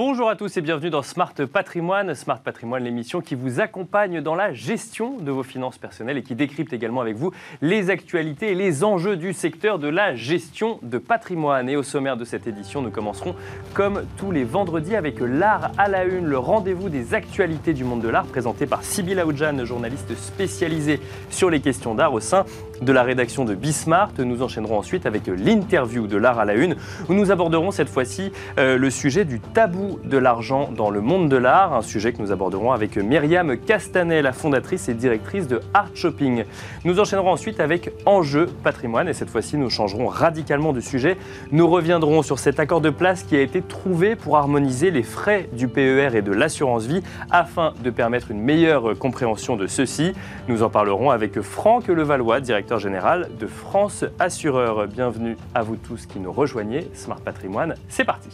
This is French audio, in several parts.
Bonjour à tous et bienvenue dans Smart Patrimoine. Smart Patrimoine, l'émission qui vous accompagne dans la gestion de vos finances personnelles et qui décrypte également avec vous les actualités et les enjeux du secteur de la gestion de patrimoine. Et au sommaire de cette édition, nous commencerons comme tous les vendredis avec l'art à la une, le rendez-vous des actualités du monde de l'art présenté par Sybille Aoudjan, journaliste spécialisée sur les questions d'art au sein de la rédaction de Bismart. Nous enchaînerons ensuite avec l'interview de l'art à la une où nous aborderons cette fois-ci euh, le sujet du tabou de l'argent dans le monde de l'art, un sujet que nous aborderons avec Myriam Castanet, la fondatrice et directrice de Art Shopping. Nous enchaînerons ensuite avec Enjeu patrimoine et cette fois-ci nous changerons radicalement de sujet. Nous reviendrons sur cet accord de place qui a été trouvé pour harmoniser les frais du PER et de l'assurance vie afin de permettre une meilleure compréhension de ceux-ci. Nous en parlerons avec Franck Levallois, directeur général de France Assureur. Bienvenue à vous tous qui nous rejoignez. Smart Patrimoine, c'est parti.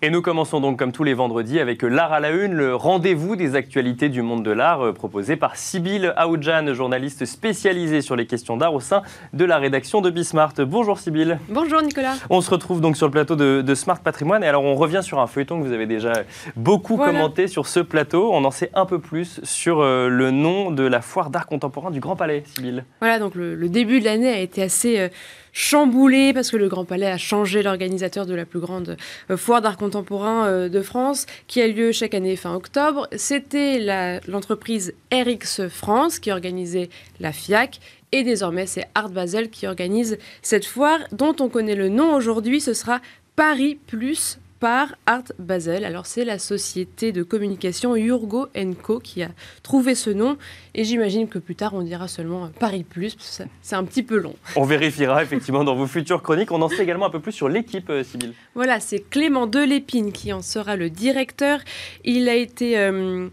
Et nous commençons donc comme tous les vendredis avec l'art à la une, le rendez-vous des actualités du monde de l'art euh, proposé par Sybille Aoudjan, journaliste spécialisée sur les questions d'art au sein de la rédaction de Bismart. Bonjour Sybille. Bonjour Nicolas. On se retrouve donc sur le plateau de, Smart Patrimoine et alors on revient sur un feuilleton que vous avez déjà beaucoup commenté sur ce plateau. On en sait un peu plus sur euh, le nom de la foire d'art contemporain du Grand Palais, Sybille. Voilà, donc le, début de l'année a été assez... Euh, chamboulé parce que le Grand Palais a changé l'organisateur de la plus grande euh, foire d'art contemporain euh, de France qui a lieu chaque année fin octobre. C'était l'entreprise RX France qui organisait la FIAC et désormais c'est Art Basel qui organise cette foire dont on connaît le nom aujourd'hui. Ce sera Paris Plus par Art Basel. Alors c'est la société de communication Urgo Co qui a trouvé ce nom et j'imagine que plus tard on dira seulement Paris Plus, c'est un petit peu long. On vérifiera effectivement dans vos futures chroniques. On en sait également un peu plus sur l'équipe, euh, Sybille. Voilà, c'est Clément Delépine qui en sera le directeur. Il a été... Euh,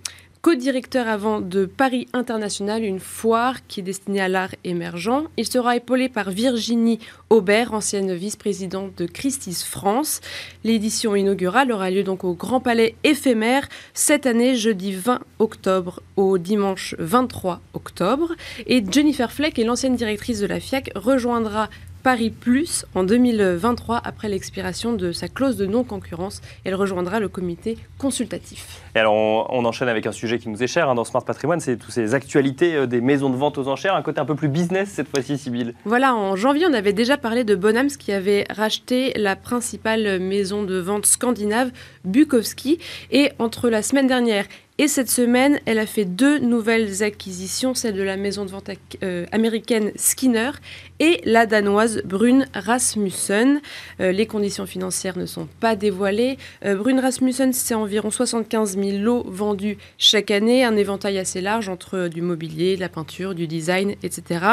co-directeur avant de Paris International, une foire qui est destinée à l'art émergent. Il sera épaulé par Virginie Aubert, ancienne vice-présidente de Christie's France. L'édition inaugurale aura lieu donc au Grand Palais éphémère cette année, jeudi 20 octobre au dimanche 23 octobre. Et Jennifer Fleck, l'ancienne directrice de la FIAC, rejoindra Paris Plus en 2023 après l'expiration de sa clause de non-concurrence. Elle rejoindra le comité consultatif. Et alors on, enchaîne avec un sujet qui nous est cher hein, dans Smart Patrimoine, c'est toutes ces actualités euh, des maisons de vente aux enchères, un côté un peu plus business cette fois-ci, Sybille. Voilà, en janvier on avait déjà parlé de Bonhams qui avait racheté la principale maison de vente scandinave, Bukowski. Et entre la semaine dernière et cette semaine, elle a fait deux nouvelles acquisitions, celle de la maison de vente euh, américaine Skinner et la danoise Brune Rasmussen. Euh, les conditions financières ne sont pas dévoilées. Euh, Brune Rasmussen, c'est environ 75 000 lots vendus chaque année, un éventail assez large entre du mobilier, de la peinture, du design, etc.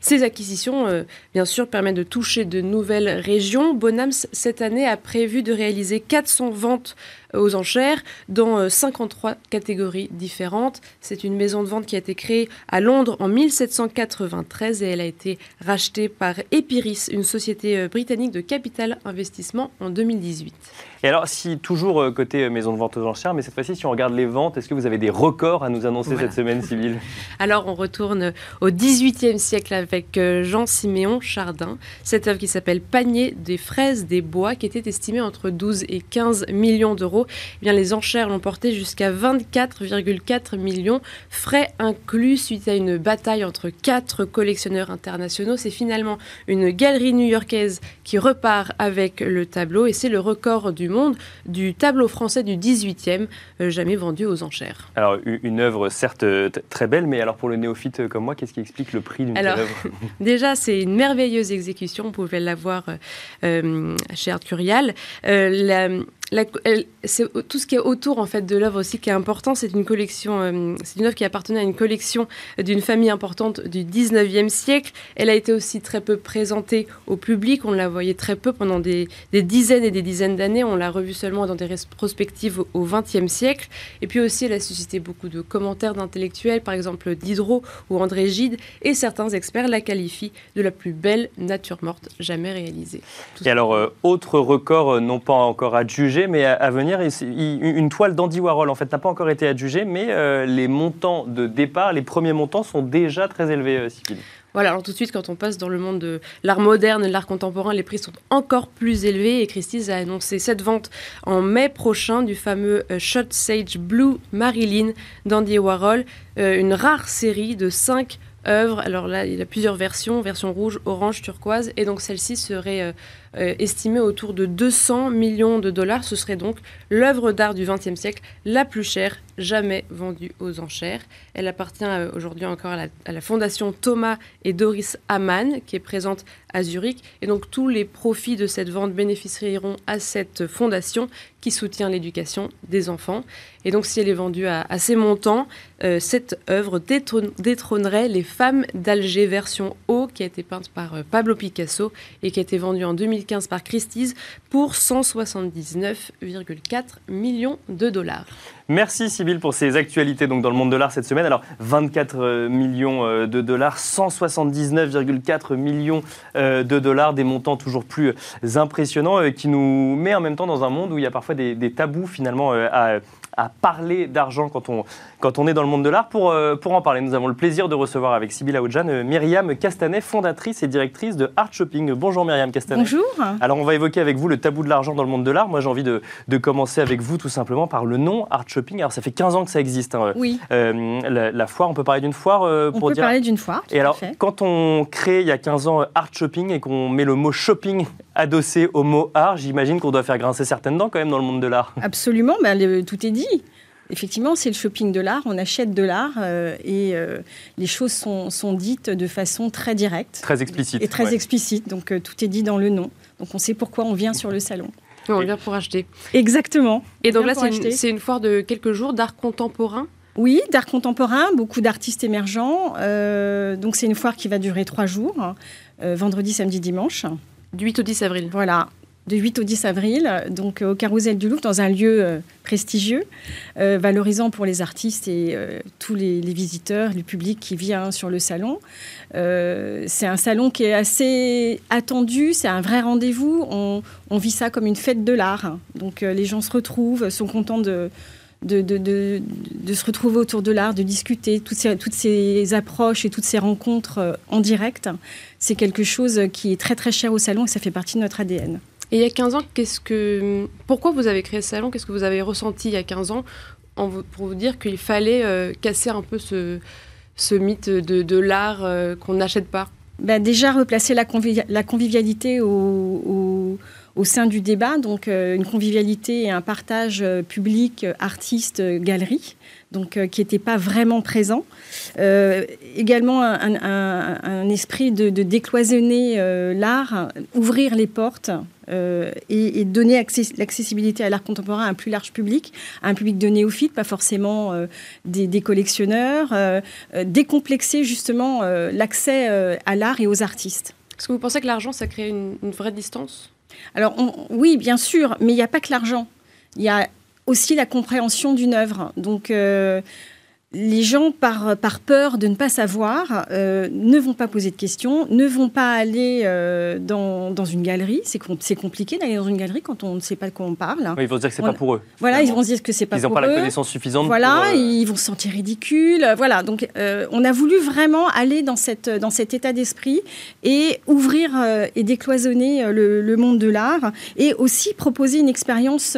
Ces acquisitions, bien sûr, permettent de toucher de nouvelles régions. Bonhams, cette année, a prévu de réaliser 400 ventes aux enchères dans 53 euh, catégories différentes. C'est une maison de vente qui a été créée à Londres en 1793 et elle a été rachetée par Epiris, une société euh, britannique de capital investissement en 2018. Et alors, si toujours euh, côté maison de vente aux enchères, mais cette fois-ci, si on regarde les ventes, est-ce que vous avez des records à nous annoncer cette semaine, Sybille? Alors, on retourne au XVIIIe siècle avec Jean-Siméon Chardin. Cette œuvre qui s'appelle Panier des fraises des bois, qui était estimée entre 12 et 15 millions d'euros. Eh bien, les enchères l'ont porté jusqu'à 24,4 millions, frais inclus suite à une bataille entre quatre collectionneurs internationaux. C'est finalement une galerie new-yorkaise qui repart avec le tableau et c'est le record du monde du tableau français du 18e euh, jamais vendu aux enchères. Alors une œuvre certes très belle, mais alors pour le néophyte comme moi, qu'est-ce qui explique le prix d'une telle œuvre? Déjà, c'est une merveilleuse exécution. Vous pouvez la voir euh, euh, chez Art Curial. la, c'est tout ce qui est autour en fait de l'œuvre aussi qui est important. C'est une collection, euh, c'est une œuvre qui appartenait à une collection d'une famille importante du 19e siècle. Elle a été aussi très peu présentée au public. On la voyait très peu pendant des, dizaines et des dizaines d'années. On l'a revue seulement dans des rétrospectives au 20e siècle. Et puis aussi, elle a suscité beaucoup de commentaires d'intellectuels, par exemple Diderot ou André Gide. Et certains experts la qualifient de la plus belle nature morte jamais réalisée. et alors, euh, autre record euh, non pas encore adjugé mais à, venir, une toile d'Andy Warhol, en fait, n'a pas encore été adjugée, mais euh, les montants de départ, les premiers montants sont déjà très élevés, euh, Voilà, alors tout de suite, quand on passe dans le monde de l'art moderne de l'art contemporain, les prix sont encore plus élevés et Christie's a annoncé cette vente en mai prochain du fameux euh, Shot Sage Blue Marilyn d'Andy Warhol, une rare série de 5 œuvres. Alors là, il y a plusieurs versions, version rouge, orange, turquoise, et donc celle-ci serait euh, euh, estimée autour de 200 millions de dollars. Ce serait donc l'œuvre d'art du XXe siècle la plus chère jamais vendue aux enchères. Elle appartient euh, aujourd'hui encore à la, fondation Thomas et Doris Hamann, qui est présente à Zurich. Et donc tous les profits de cette vente bénéficieront à cette fondation qui soutient l'éducation des enfants. Et donc si elle est vendue à, à ces montants, euh, cette œuvre détrônerait Les Femmes d'Alger version haut, qui a été peinte par euh, Pablo Picasso et qui a été vendue en 2015 par Christie's pour 179,4 millions de dollars. Merci Sybille pour ces actualités dans le monde de l'art cette semaine. Alors 24 euh, millions de dollars, 179,4 millions de dollars, des montants toujours plus impressionnants qui nous met en même temps dans un monde où il y a parfois des tabous finalement à, à parler d'argent quand on, quand on est dans le monde de l'art. Pour, euh, pour en parler, nous avons le plaisir de recevoir avec Sybille Aoudjan euh, Myriam Castanet, fondatrice et directrice de Art Shopping. Bonjour Myriam Castanet. Bonjour. Alors on va évoquer avec vous le tabou de l'argent dans le monde de l'art. Moi j'ai envie de, de, commencer avec vous tout simplement par le nom Art Shopping. Alors ça fait 15 ans que ça existe. Hein. Oui. Euh, la, la, foire, on peut parler d'une foire pour On peut dire... parler d'une foire. Et alors fait. quand on crée il y a 15 ans Art Shopping et qu'on met le mot shopping adossé au mot art, j'imagine qu'on doit faire grincer certaines dents quand même dans le monde de l'art. Absolument, ben, le, tout est dit. Effectivement, c'est le shopping de l'art, on achète de l'art euh, et euh, les choses sont, sont, dites de façon très directe. Très explicite. Et très ouais. explicite, donc euh, tout est dit dans le nom. Donc on sait pourquoi on vient sur le salon. On vient pour acheter. Exactement. Et donc là, c'est une, une, foire de quelques jours d'art contemporain? Oui, d'art contemporain, beaucoup d'artistes émergents. Euh, donc c'est une foire qui va durer trois jours, euh, vendredi, samedi, dimanche. Du 8 au 10 avril. Voilà, de 8 au 10 avril, donc euh, au Carrousel du Louvre, dans un lieu euh, prestigieux, euh, valorisant pour les artistes et tous les, les, visiteurs, le public qui vient sur le salon. C'est un salon qui est assez attendu, c'est un vrai rendez-vous. On, on, vit ça comme une fête de l'art. Donc les gens se retrouvent, sont contents de, de, de, de, de, se retrouver autour de l'art, de discuter, toutes ces, toutes ces approches et toutes ces rencontres euh, en direct, c'est quelque chose qui est très très cher au salon et ça fait partie de notre ADN. Et il y a 15 ans, qu'est-ce que, pourquoi vous avez créé ce salon? Qu'est-ce que vous avez ressenti il y a 15 ans en pour vous dire qu'il fallait euh, casser un peu ce, ce mythe de, de l'art euh, qu'on n'achète pas? Ben Déjà, replacer la convivialité au, au, au, sein du débat, donc euh, une convivialité et un partage euh, public, artiste, galerie, donc euh, qui n'était pas vraiment présent. Euh, également un, esprit de, décloisonner euh, l'art, ouvrir les portes euh, et, donner l'accessibilité à l'art contemporain à un plus large public, à un public de néophytes, pas forcément euh, des, collectionneurs, euh, décomplexer justement l'accès à l'art et aux artistes. Est-ce que vous pensez que l'argent, ça crée une vraie distance? Alors oui, bien sûr, mais il n'y a pas que l'argent. Il y a aussi la compréhension d'une œuvre. Donc, euh, les gens, par, par, peur de ne pas savoir, euh, ne vont pas poser de questions, ne vont pas aller euh, dans, dans, une galerie. C'est com compliqué d'aller dans une galerie quand on ne sait pas de quoi on parle. Oui, ils vont se dire que c'est pas pour eux. Voilà, ils vont se dire que c'est pas ils pour eux. Ils n'ont pas la connaissance suffisante. Voilà, pour, ils vont se sentir ridicules. Voilà, donc euh, on a voulu vraiment aller dans, cette, dans cet état d'esprit et ouvrir euh, et décloisonner euh, le, le monde de l'art et aussi proposer une expérience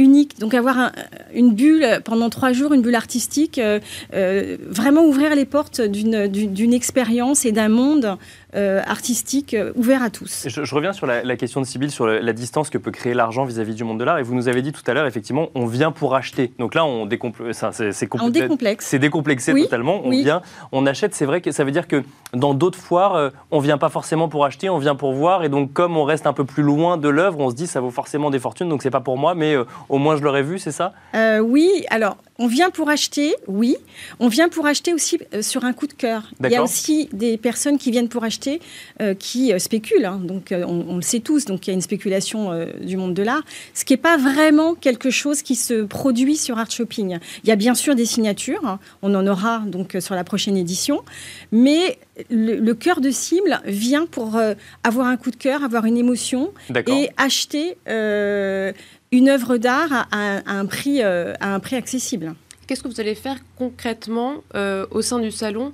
unique. Donc avoir un, une bulle pendant trois jours, une bulle artistique, euh, euh, vraiment ouvrir les portes d'une expérience et d'un monde euh, artistique ouvert à tous. Je, je reviens sur la, la, question de Sybille, sur la, la distance que peut créer l'argent vis-à-vis du monde de l'art. Et vous nous avez dit tout à l'heure, effectivement, on vient pour acheter. Donc là, on, décompl c'est on décomplexe. C'est décomplexé oui, totalement. On oui. vient, on achète. C'est vrai que ça veut dire que dans d'autres foires, on vient pas forcément pour acheter, on vient pour voir. Et donc, comme on reste un peu plus loin de l'œuvre, on se dit ça vaut forcément des fortunes. Donc c'est pas pour moi, mais au moins je l'aurais vu, c'est ça? Euh, Oui, alors on vient pour acheter, oui. On vient pour acheter aussi euh, sur un coup de cœur. Il y a aussi des personnes qui viennent pour acheter euh, qui spéculent. Hein. Donc on, on, le sait tous, donc il y a une spéculation euh, du monde de l'art. Ce qui n'est pas vraiment quelque chose qui se produit sur Art Shopping. Il y a bien sûr des signatures, hein. on en aura donc sur la prochaine édition, mais le, le cœur de cible vient pour euh, avoir un coup de cœur, avoir une émotion et acheter une œuvre d'art à, à, un prix, euh, à un prix accessible. Qu'est-ce que vous allez faire concrètement euh, au sein du salon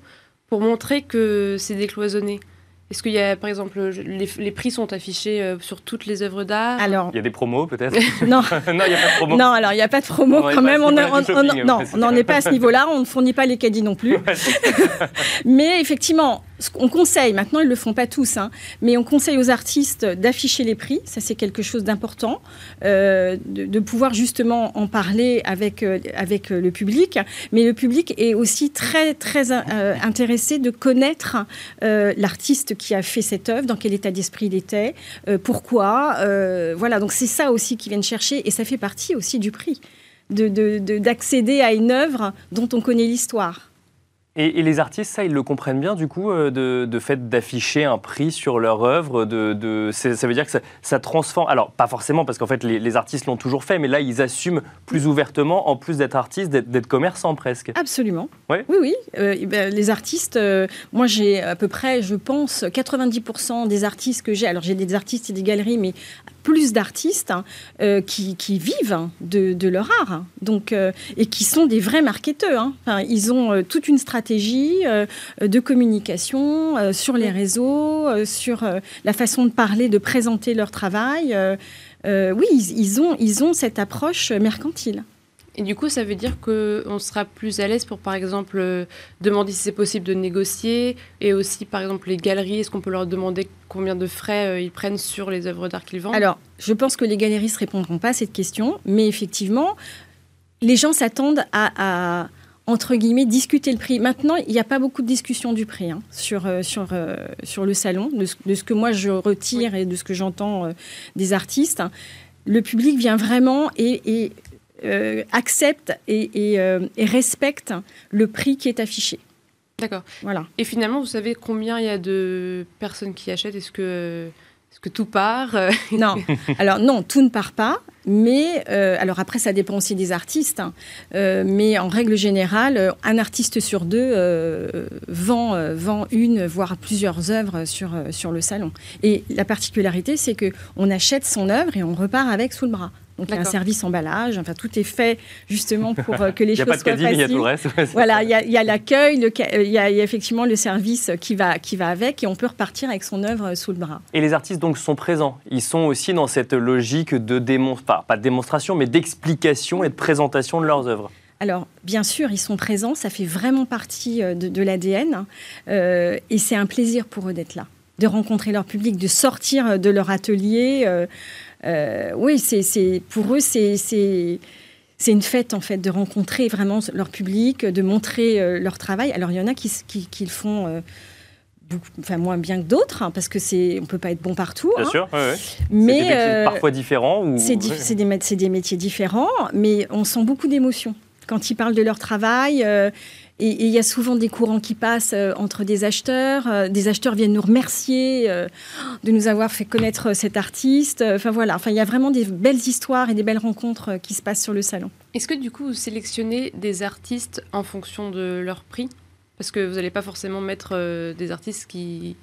pour montrer que c'est décloisonné? Est-ce qu'il y a, par exemple, les, prix sont affichés euh, sur toutes les œuvres d'art? Alors, il y a des promos peut-être? Non, non, il n'y a pas de promo. Non, alors il n'y a pas de promo quand même. On, non, on n'en est pas à ce niveau-là. On ne fournit pas les caddies non plus. Mais effectivement, on conseille, maintenant ils ne le font pas tous, hein, mais on conseille aux artistes d'afficher les prix, ça c'est quelque chose d'important, euh, de, pouvoir justement en parler avec, euh, avec euh, le public, mais le public est aussi très très intéressé de connaître l'artiste qui a fait cette œuvre, dans quel état d'esprit il était, pourquoi, voilà, donc c'est ça aussi qu'ils viennent chercher et ça fait partie aussi du prix, d'accéder de, à une œuvre dont on connaît l'histoire. Et, les artistes, ça, ils le comprennent bien, du coup, euh, de, fait d'afficher un prix sur leur œuvre. De, ça veut dire que ça, transforme. Alors, pas forcément, parce qu'en fait, les, artistes l'ont toujours fait, mais là, ils assument plus ouvertement, en plus d'être artistes, d'être commerçants presque. Absolument. Oui, oui. Euh, ben, les artistes, euh, moi, j'ai à peu près, je pense, 90% des artistes que j'ai. Alors, j'ai des artistes et des galeries, mais plus d'artistes hein, euh, qui, vivent de, leur art, donc, euh, et qui sont des vrais marketeurs. Hein. Enfin, ils ont euh, toute une stratégie de communication sur les réseaux, sur la façon de parler, de présenter leur travail. oui, ils, ont, ils ont cette approche mercantile. Et du coup, ça veut dire qu'on sera plus à l'aise pour, par exemple, euh, demander si c'est possible de négocier. Et aussi, par exemple, les galeries, est-ce qu'on peut leur demander combien de frais euh, ils prennent sur les œuvres d'art qu'ils vendent? Alors, je pense que les galeries ne répondront pas à cette question. Mais effectivement, les gens s'attendent à, entre guillemets, discuter le prix. Maintenant, il n'y a pas beaucoup de discussion du prix hein, sur, euh, sur, sur le salon, de ce, que moi je retire et de ce que j'entends des artistes. Le public vient vraiment et euh, accepte euh, et, respecte le prix qui est affiché. D'accord. Voilà. Et finalement, vous savez combien il y a de personnes qui achètent? Est-ce que, est que tout part? Non. Alors non, tout ne part pas. Mais euh, alors après, ça dépend aussi des artistes. Hein. mais en règle générale, un artiste sur deux vend, vend une, voire plusieurs œuvres sur, sur le salon. Et la particularité, c'est que on achète son œuvre et on repart avec sous le bras. Donc il y a un service emballage, enfin tout est fait justement pour euh, que les choses soient faciles. Il y a tout le reste. voilà, il y a l'accueil, il, y a effectivement le service qui va, qui va avec et on peut repartir avec son œuvre sous le bras. Et les artistes donc sont présents. Ils sont aussi dans cette logique de démonstration, pas de démonstration, mais d'explication et de présentation de leurs œuvres. Alors, bien sûr, ils sont présents, ça fait vraiment partie euh, de, l'ADN, euh, et c'est un plaisir pour eux d'être là, de rencontrer leur public, de sortir de leur atelier. Euh, oui, c'est pour eux, c'est c'est une fête en fait de rencontrer vraiment leur public, de montrer euh, leur travail. Alors il y en a qui, qui, le font euh, beaucoup, enfin moins bien que d'autres, hein, parce que c'est on peut pas être bon partout. Bien hein. sûr, mais des métiers parfois différents. Ou... C'est des, des, métiers différents, mais on sent beaucoup d'émotions quand ils parlent de leur travail. Et il y a souvent des courants qui passent euh, entre des acheteurs. Euh, des acheteurs viennent nous remercier euh, de nous avoir fait connaître cet artiste. Enfin voilà, enfin, il y a vraiment des belles histoires et des belles rencontres qui se passent sur le salon. Est-ce que du coup, vous sélectionnez des artistes en fonction de leur prix? Parce que vous n'allez pas forcément mettre des artistes qui,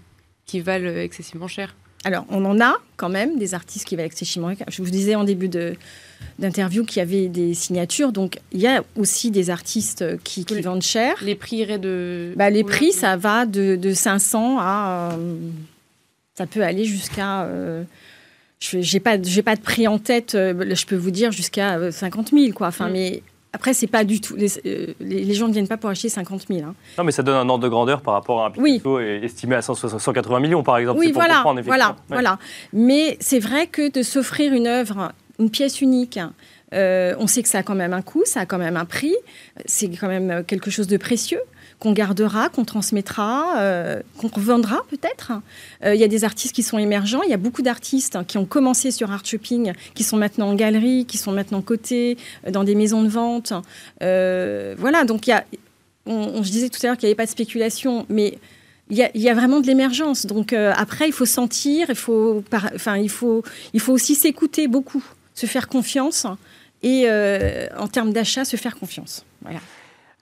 qui valent excessivement cher. Alors, on en a quand même des artistes qui valent excessivement cher. Je vous disais en début de, d'interviews qui avaient des signatures. Donc, il y a aussi des artistes qui, vendent cher. Les prix iraient de... Bah, les prix, ça va de, de 500 à... Euh, ça peut aller jusqu'à... Euh, je n'ai pas, pas de prix en tête, euh, je peux vous dire jusqu'à 50 000. Quoi. Enfin, mm. Mais après, c'est pas du tout. Les, les, gens ne viennent pas pour acheter 50 000. Hein. Non, mais ça donne un ordre de grandeur par rapport à un Picasso estimé à 180 millions, par exemple. Oui, voilà, voilà, voilà. Mais c'est vrai que de s'offrir une œuvre une pièce unique. Euh, on sait que ça a quand même un coût, ça a quand même un prix, c'est quand même quelque chose de précieux qu'on gardera, qu'on transmettra, euh, qu'on revendra peut-être. Euh, il y a des artistes qui sont émergents, il y a beaucoup d'artistes qui ont commencé sur Art Shopping, qui sont maintenant en galerie, qui sont maintenant cotés dans des maisons de vente. voilà, donc on, je disais tout à l'heure qu'il n'y avait pas de spéculation, mais il y, a, vraiment de l'émergence. Donc après, il faut sentir, il faut, enfin, il faut, il faut aussi s'écouter beaucoup se faire confiance et euh, en termes d'achat, se faire confiance. Voilà.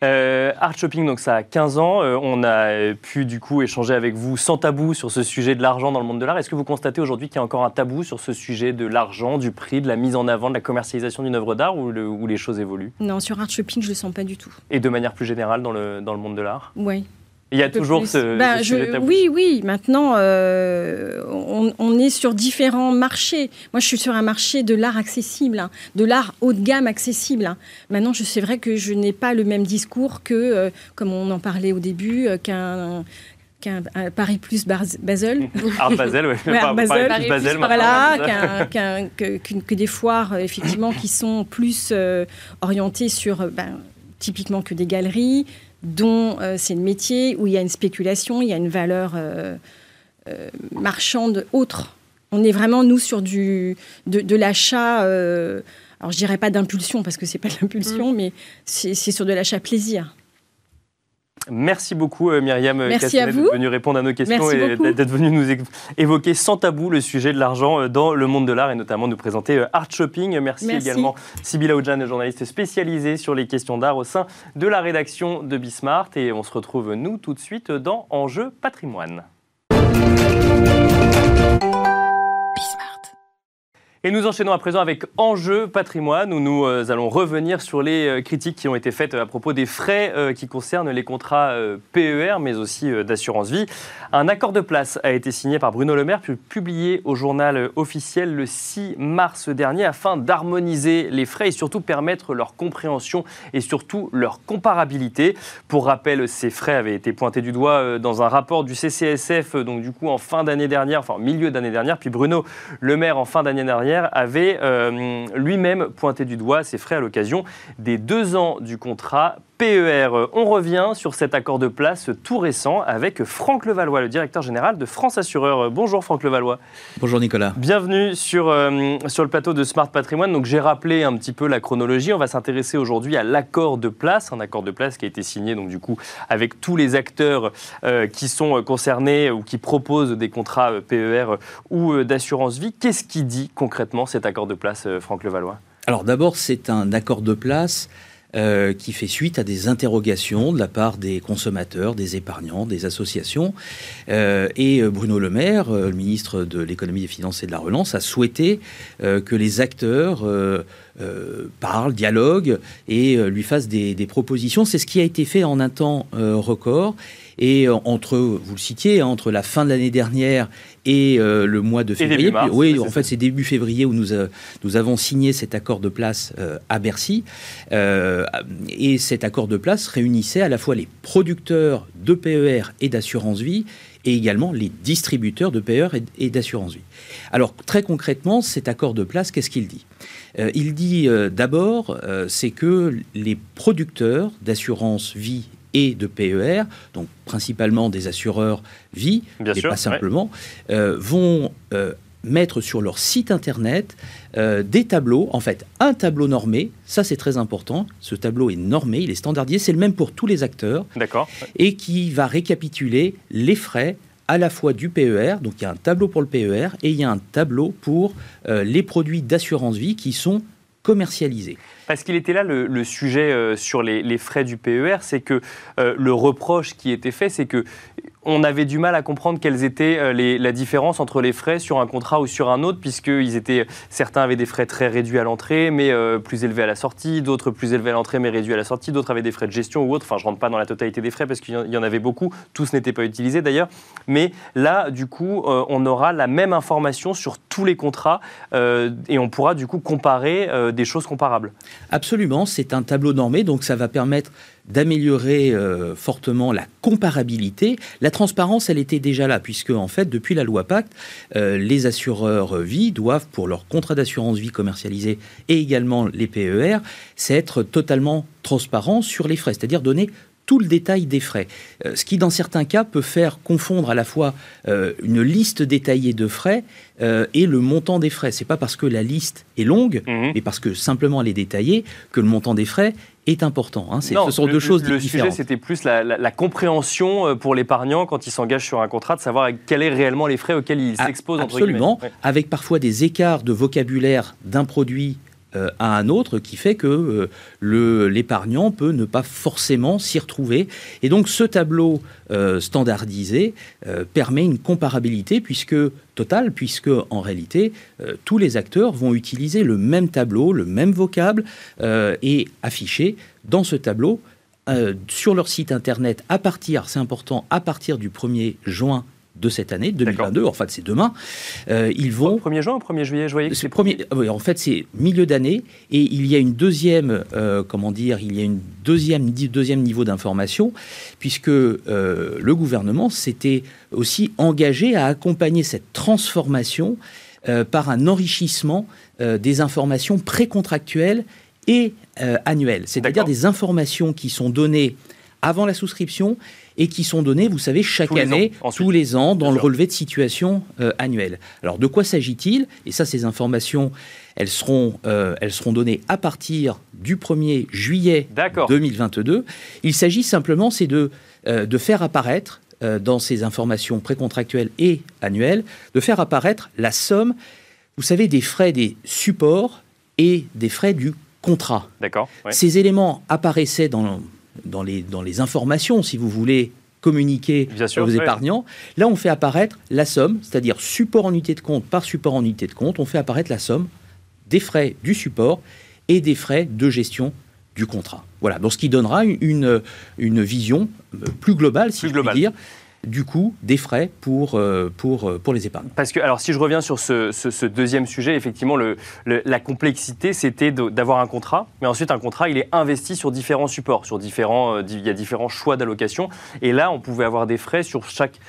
Euh, Art Shopping, donc ça a 15 ans. Euh, on a pu du coup échanger avec vous sans tabou sur ce sujet de l'argent dans le monde de l'art. Est-ce que vous constatez aujourd'hui qu'il y a encore un tabou sur ce sujet de l'argent, du prix, de la mise en avant, de la commercialisation d'une œuvre d'art ou, les choses évoluent? Non, sur Art Shopping, je ne le sens pas du tout. Et de manière plus générale dans le, dans le monde de l'art? Oui. Il y a toujours ce, ben, Oui, oui. Maintenant, euh, on, est sur différents marchés. Moi, je suis sur un marché de l'art accessible, hein, de l'art haut de gamme accessible. Hein. Maintenant, c'est vrai que je n'ai pas le même discours que, euh, comme on en parlait au début, euh, qu'un qu'un Paris plus Basel. Art Basel, oui. Basel. Paris plus Basel, voilà, que, des foires, effectivement, qui sont plus orientées sur, ben, typiquement, que des galeries, dont euh, c'est le métier, où il y a une spéculation, il y a une valeur euh, euh, marchande autre. On est vraiment, nous, sur du, de, l'achat, alors je dirais pas d'impulsion, parce que c'est pas de l'impulsion, mm. mais c'est sur de l'achat plaisir. Merci beaucoup euh, Myriam Merci d'être venue répondre à nos questions et d'être venue nous évoquer sans tabou le sujet de l'argent euh, dans le monde de l'art et notamment nous présenter euh, Art Shopping. Merci, également Sybilla Oudjan, journaliste spécialisée sur les questions d'art au sein de la rédaction de Bismart et on se retrouve nous tout de suite dans Enjeu patrimoine. Et nous enchaînons à présent avec Enjeu patrimoine, où nous euh, allons revenir sur les euh, critiques qui ont été faites à propos des frais euh, qui concernent les contrats PER, mais aussi d'assurance vie. Un accord de place a été signé par Bruno Le Maire, puis publié au journal officiel le 6 mars dernier, afin d'harmoniser les frais et surtout permettre leur compréhension et surtout leur comparabilité. Pour rappel, ces frais avaient été pointés du doigt dans un rapport du CCSF, donc du coup en fin d'année dernière, enfin milieu d'année dernière, puis Bruno Le Maire en fin d'année dernière avait euh, lui-même pointé du doigt ses frais à l'occasion des deux ans du contrat PER. On revient sur cet accord de place tout récent avec Franck Levallois, le directeur général de France Assureur. Bonjour Franck Levallois. Bonjour Nicolas. Bienvenue sur, euh, sur le plateau de Smart Patrimoine. Donc j'ai rappelé un petit peu la chronologie. On va s'intéresser aujourd'hui à l'accord de place, un accord de place qui a été signé donc du coup avec tous les acteurs euh, qui sont concernés ou qui proposent des contrats euh, PER ou d'assurance vie. Qu'est-ce qui dit concrètement cet accord de place, Franck Levallois? Alors d'abord, c'est un accord de place euh, qui fait suite à des interrogations de la part des consommateurs, des épargnants, des associations. Euh, et Bruno Le Maire, euh, le ministre de l'économie, des finances et de la relance, a souhaité que les acteurs parlent, dialoguent et lui fassent des propositions. C'est ce qui a été fait en un temps record. Et entre, vous le citiez, hein, entre la fin de l'année dernière et euh, le mois de février. oui, en fait, c'est début février où nous, euh, nous avons signé cet accord de place euh, à Bercy. et cet accord de place réunissait à la fois les producteurs de PER et d'assurance vie et également les distributeurs de PER et, d'assurance vie. Alors, très concrètement, cet accord de place, qu'est-ce qu'il dit? Il dit d'abord, c'est que les producteurs d'assurance vie et de PER, donc principalement des assureurs vie, mais pas simplement, euh, vont euh, mettre sur leur site internet euh, des tableaux, en fait un tableau normé, ça c'est très important, ce tableau est normé, il est standardisé, c'est le même pour tous les acteurs, et qui va récapituler les frais à la fois du PER, donc il y a un tableau pour le PER et il y a un tableau pour les produits d'assurance vie qui sont commercialisés. Parce qu'il était là le, sujet euh, sur les, frais du PER, c'est que euh, le reproche qui était fait, c'est que on avait du mal à comprendre quelles étaient euh, les, la différence entre les frais sur un contrat ou sur un autre, puisque étaient, certains avaient des frais très réduits à l'entrée, mais plus élevés à la sortie, d'autres plus élevés à l'entrée, mais réduits à la sortie, d'autres avaient des frais de gestion ou autres. Enfin, je rentre pas dans la totalité des frais parce qu'il y en avait beaucoup, tous n'étaient pas utilisés d'ailleurs. Mais là, du coup, on aura la même information sur tous les contrats et on pourra du coup comparer des choses comparables. Absolument, c'est un tableau normé, donc ça va permettre d'améliorer euh, fortement la comparabilité. La transparence, elle était déjà là, puisque en fait, depuis la loi Pacte, euh, les assureurs vie doivent, pour leur contrat d'assurance vie commercialisé et également les PER, c'est être totalement transparent sur les frais, c'est-à-dire donner tout le détail des frais. Euh, ce qui, dans certains cas, peut faire confondre à la fois une liste détaillée de frais et le montant des frais. C'est pas parce que la liste est longue, mmh. mais parce que simplement elle est détaillée, que le montant des frais est important. Hein. ce sont deux choses le différentes. Le sujet, c'était plus la, compréhension euh, pour l'épargnant quand il s'engage sur un contrat, de savoir quels sont réellement les frais auxquels il ah, s'expose. Absolument, avec parfois des écarts de vocabulaire d'un produit euh, à un autre qui fait que euh, l'épargnant peut ne pas forcément s'y retrouver. Et donc ce tableau euh, standardisé permet une comparabilité puisque totale, puisque en réalité tous les acteurs vont utiliser le même tableau, le même vocable et afficher dans ce tableau sur leur site internet à partir, c'est important, à partir du 1er juin de cette année, 2022, en fait c'est demain, euh, ils vont... 1er juin ou 1er juillet, je voyais que c'est... Premier... Oui, en fait c'est milieu d'année, et il y a une deuxième, euh, comment dire, il y a une deuxième, deuxième niveau d'information, puisque euh, le gouvernement s'était aussi engagé à accompagner cette transformation par un enrichissement des informations précontractuelles et annuelles, c'est-à-dire des informations qui sont données avant la souscription et qui sont donnés, vous savez, chaque année, tous les ans, dans le relevé de situation euh, annuel. Alors, de quoi s'agit-il? Et ça, ces informations, elles seront, euh, elles seront données à partir du 1er juillet 2022. Il s'agit simplement, c'est de, euh, de faire apparaître, dans ces informations précontractuelles et annuelles, de faire apparaître la somme, vous savez, des frais des supports et des frais du contrat. D'accord. Ces éléments apparaissaient dans dans les, dans les informations, si vous voulez communiquer aux épargnants. Là, on fait apparaître la somme, c'est-à-dire support en unité de compte par support en unité de compte, on fait apparaître la somme des frais du support et des frais de gestion du contrat. Voilà, donc ce qui donnera une, une vision euh, plus globale, si je puis dire, du coup des frais pour, euh, pour, euh, pour les épargnes. Parce que, alors si je reviens sur ce, ce, deuxième sujet, effectivement, le, la complexité, c'était d'avoir un contrat, mais ensuite un contrat, il est investi sur différents supports, sur différents, euh, il y a différents choix d'allocation, et là, on pouvait avoir des frais sur chaque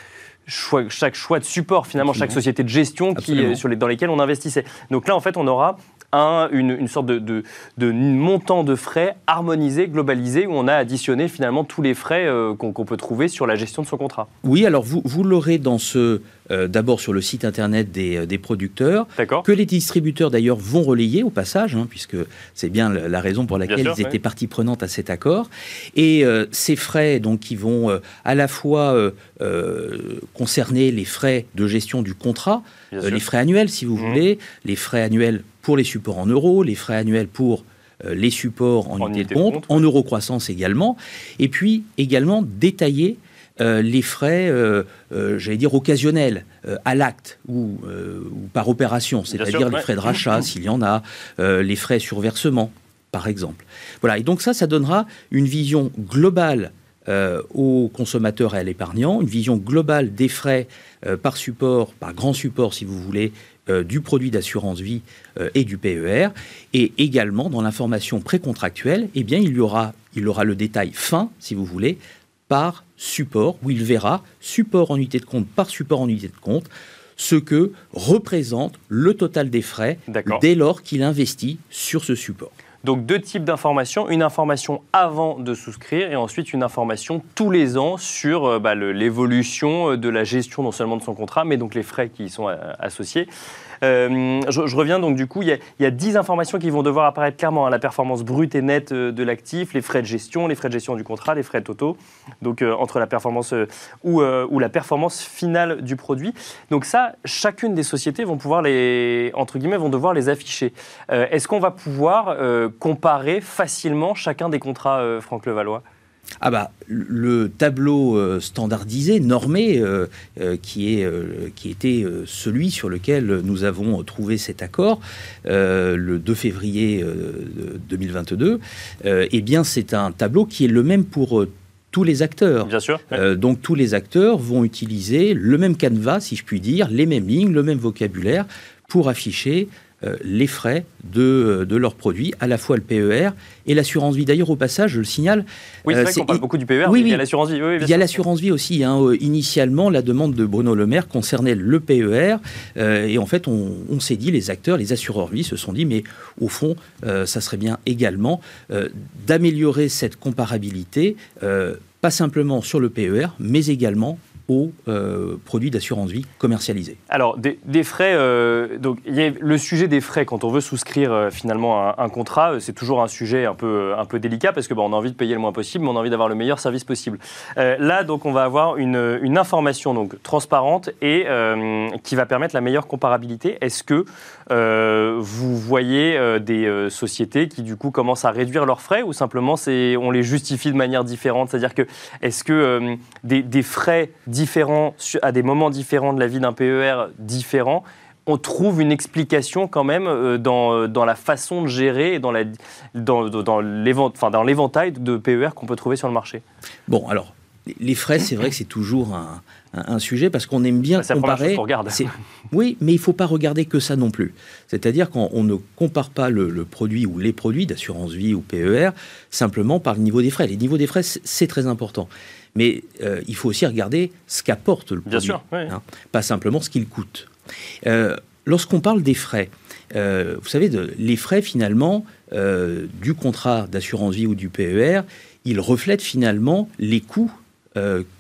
choix, chaque choix de support, finalement, chaque société de gestion qui, sur les, dans lesquelles on investissait. Donc là, en fait, on aura une, sorte de, montant de frais harmonisé, globalisé, où on a additionné finalement tous les frais euh, qu'on peut trouver sur la gestion de son contrat. Oui, alors vous, vous l'aurez dans ce, euh, d'abord sur le site internet des, euh, des producteurs, que les distributeurs d'ailleurs vont relayer au passage, hein, puisque c'est bien la, raison pour laquelle ils étaient partie prenante à cet accord. Et ces frais, donc, qui vont à la fois concerner les frais de gestion du contrat, les frais annuels, si vous mmh. voulez, les frais annuels pour les supports en euros, les frais annuels pour euh, les supports en, unité de compte, en euro croissance également, et puis également détailler euh, les frais, euh, j'allais dire, occasionnels, à l'acte ou, par opération, c'est-à-dire les frais de rachat, s'il y en a, les frais sur versement, par exemple. Voilà, et donc ça, ça donnera une vision globale aux consommateurs et à l'épargnant, une vision globale des frais par support, par grand support, si vous voulez, euh, du produit d'assurance vie euh, et du PER. Et également, dans l'information précontractuelle, eh bien, il y aura, il aura le détail fin, si vous voulez, par support, où il verra support en unité de compte par support en unité de compte, ce que représente le total des frais dès lors qu'il investit sur ce support. Donc deux types d'informations, une information avant de souscrire et ensuite une information tous les ans sur euh, bah, l'évolution euh, de la gestion non seulement de son contrat, mais donc les frais qui y sont euh, associés. Euh, je, reviens donc du coup, il y, a, 10 informations qui vont devoir apparaître clairement. Hein. la performance brute et nette euh, de l'actif, les frais de gestion, les frais de gestion du contrat, les frais totaux, donc euh, entre la performance ou, ou, la performance finale du produit. Donc ça, chacune des sociétés vont pouvoir les, entre guillemets, vont devoir les afficher. Est-ce qu'on va pouvoir comparer facilement chacun des contrats, Franck Levallois ah bah, le tableau euh, standardisé, normé, euh, euh, qui, est, qui était celui sur lequel nous avons trouvé cet accord le 2 février 2022, eh bien c'est un tableau qui est le même pour tous les acteurs. Bien sûr. donc tous les acteurs vont utiliser le même canevas, si je puis dire, les mêmes lignes, le même vocabulaire pour afficher euh, les frais de, euh, de, leurs produits, à la fois le PER et l'assurance vie. D'ailleurs, au passage, je le signale. Oui, c'est euh, vrai qu'on parle beaucoup du PER, oui, mais il y a l'assurance vie. il y a l'assurance vie aussi. Hein. Initialement, la demande de Bruno Le Maire concernait le PER. et en fait, on, s'est dit, les acteurs, les assureurs vie se sont dit, mais au fond, ça serait bien également d'améliorer cette comparabilité, pas simplement sur le PER, mais également aux euh, produits d'assurance vie commercialisés. Alors, des, frais, euh, donc le sujet des frais quand on veut souscrire euh, finalement un, contrat, c'est toujours un sujet un peu, un peu délicat parce que on a envie de payer le moins possible, mais on a envie d'avoir le meilleur service possible. là, donc, on va avoir une, une information donc transparente et qui va permettre la meilleure comparabilité. Est-ce que vous voyez des sociétés qui du coup commencent à réduire leurs frais ou simplement on les justifie de manière différente? C'est-à-dire que est-ce que des, des frais différents à des moments différents de la vie d'un PER différent on trouve une explication quand même euh, dans, dans la façon de gérer et dans, dans, dans l'éventail de PER qu'on peut trouver sur le marché. Bon, alors, les frais, c'est vrai que c'est toujours un, un, sujet parce qu'on aime bien bah, comparer. Regarde. Oui, mais il ne faut pas regarder que ça non plus. C'est-à-dire qu'on ne compare pas le, produit ou les produits d'assurance vie ou PER simplement par le niveau des frais. Les niveaux des frais, c'est très important. Mais euh, il faut aussi regarder ce qu'apporte le produit. Bien sûr, hein, pas simplement ce qu'il coûte. Euh, lorsqu'on parle des frais, euh, vous savez, de, les frais finalement du contrat d'assurance vie ou du PER, ils reflètent finalement les coûts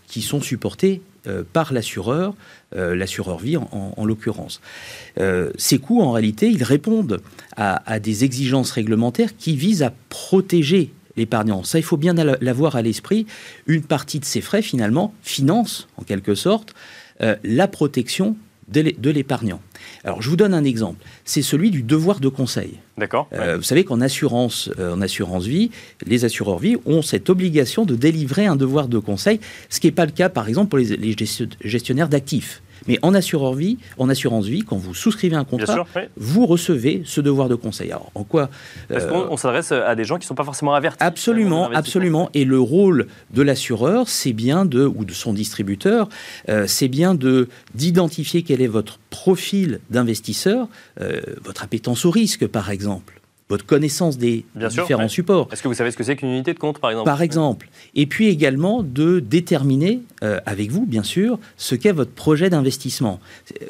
qui sont supportés euh, par l'assureur, euh, l'assureur vie en, l'occurrence. Euh, ces coûts, en réalité, ils répondent à, des exigences réglementaires qui visent à protéger l'épargnant. Ça, il faut bien l'avoir à l'esprit. Une partie de ces frais, finalement, finance, en quelque sorte, la protection de l'épargnant. Alors, je vous donne un exemple. C'est celui du devoir de conseil. D'accord. Euh, vous savez qu'en assurance, euh, en assurance vie, les assureurs vie ont cette obligation de délivrer un devoir de conseil, ce qui n'est pas le cas, par exemple, pour les gestionnaires d'actifs. Mais en assurance vie, en assurance vie, quand vous souscrivez un contrat, vous recevez ce devoir de conseil. Alors, en quoi Parce qu'on euh, s'adresse à des gens qui ne sont pas forcément avertis. Absolument, absolument. Et le rôle de l'assureur, c'est bien de, ou de son distributeur, euh, c'est bien de d'identifier quel est votre profil d'investisseur, euh, votre appétence au risque, par exemple votre connaissance des différents supports. Est-ce que vous savez ce que c'est qu'une unité de compte, par exemple Par exemple. Et puis également de déterminer, euh, avec vous, bien sûr, ce qu'est votre projet d'investissement.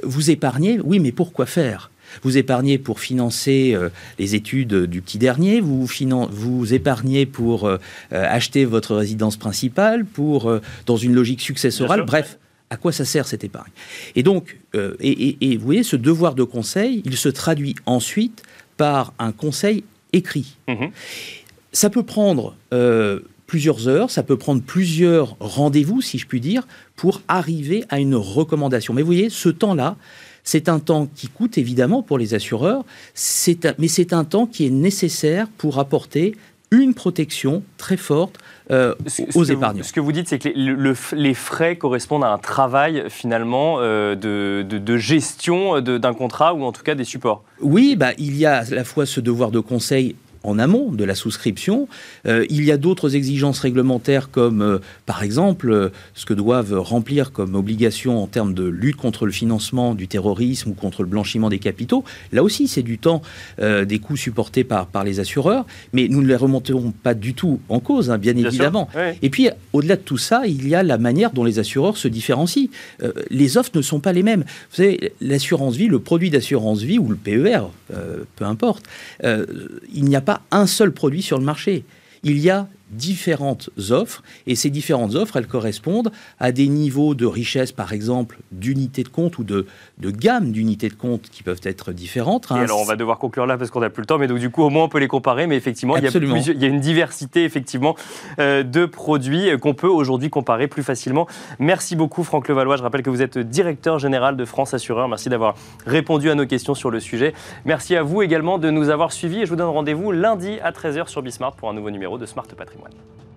Vous épargnez, oui, mais pourquoi faire? Vous épargnez pour financer euh, les études du petit dernier, vous, vous épargnez pour euh, acheter votre résidence principale, pour, dans une logique successorale, bref. À quoi ça sert cette épargne? Et donc, et, et, vous voyez, ce devoir de conseil, il se traduit ensuite par un conseil écrit. Mhm. Ça peut prendre euh, plusieurs heures, ça peut prendre plusieurs rendez-vous, si je puis dire, pour arriver à une recommandation. Mais vous voyez, ce temps-là, c'est un temps qui coûte évidemment pour les assureurs, mais c'est un temps qui est nécessaire pour apporter une protection très forte euh, aux épargnants. ce que vous dites, c'est que les, frais correspondent à un travail finalement euh, de, gestion d'un contrat ou en tout cas des supports. Oui, bah, il y a à la fois ce devoir de conseil en amont de la souscription. Euh, il y a d'autres exigences réglementaires comme, euh, par exemple, euh, ce que doivent remplir comme obligation en termes de lutte contre le financement du terrorisme ou contre le blanchiment des capitaux. Là aussi, c'est du temps, des coûts supportés par, par les assureurs, mais nous ne les remonterons pas du tout en cause, hein, bien, évidemment. Et puis, au-delà de tout ça, il y a la manière dont les assureurs se différencient. les offres ne sont pas les mêmes. Vous savez, l'assurance vie, le produit d'assurance vie ou le PER, peu importe, il n'y a pas un seul produit sur le marché. Il y a différentes offres et ces différentes offres, elles correspondent à des niveaux de richesse, par exemple, d'unités de compte ou de, de gamme d'unités de compte qui peuvent être différentes. Et alors, on va devoir conclure là parce qu'on n'a plus le temps, mais donc du coup, au moins, on peut les comparer. Mais effectivement, il y, a il y, a une diversité, effectivement, euh, de produits qu'on peut aujourd'hui comparer plus facilement. Merci beaucoup, Franck Levallois. Je rappelle que vous êtes directeur général de France Assureur. Merci d'avoir répondu à nos questions sur le sujet. Merci à vous également de nous avoir suivis et je vous donne rendez-vous lundi à 13h sur Bismart pour un nouveau numéro de Smart Patrimoine. one.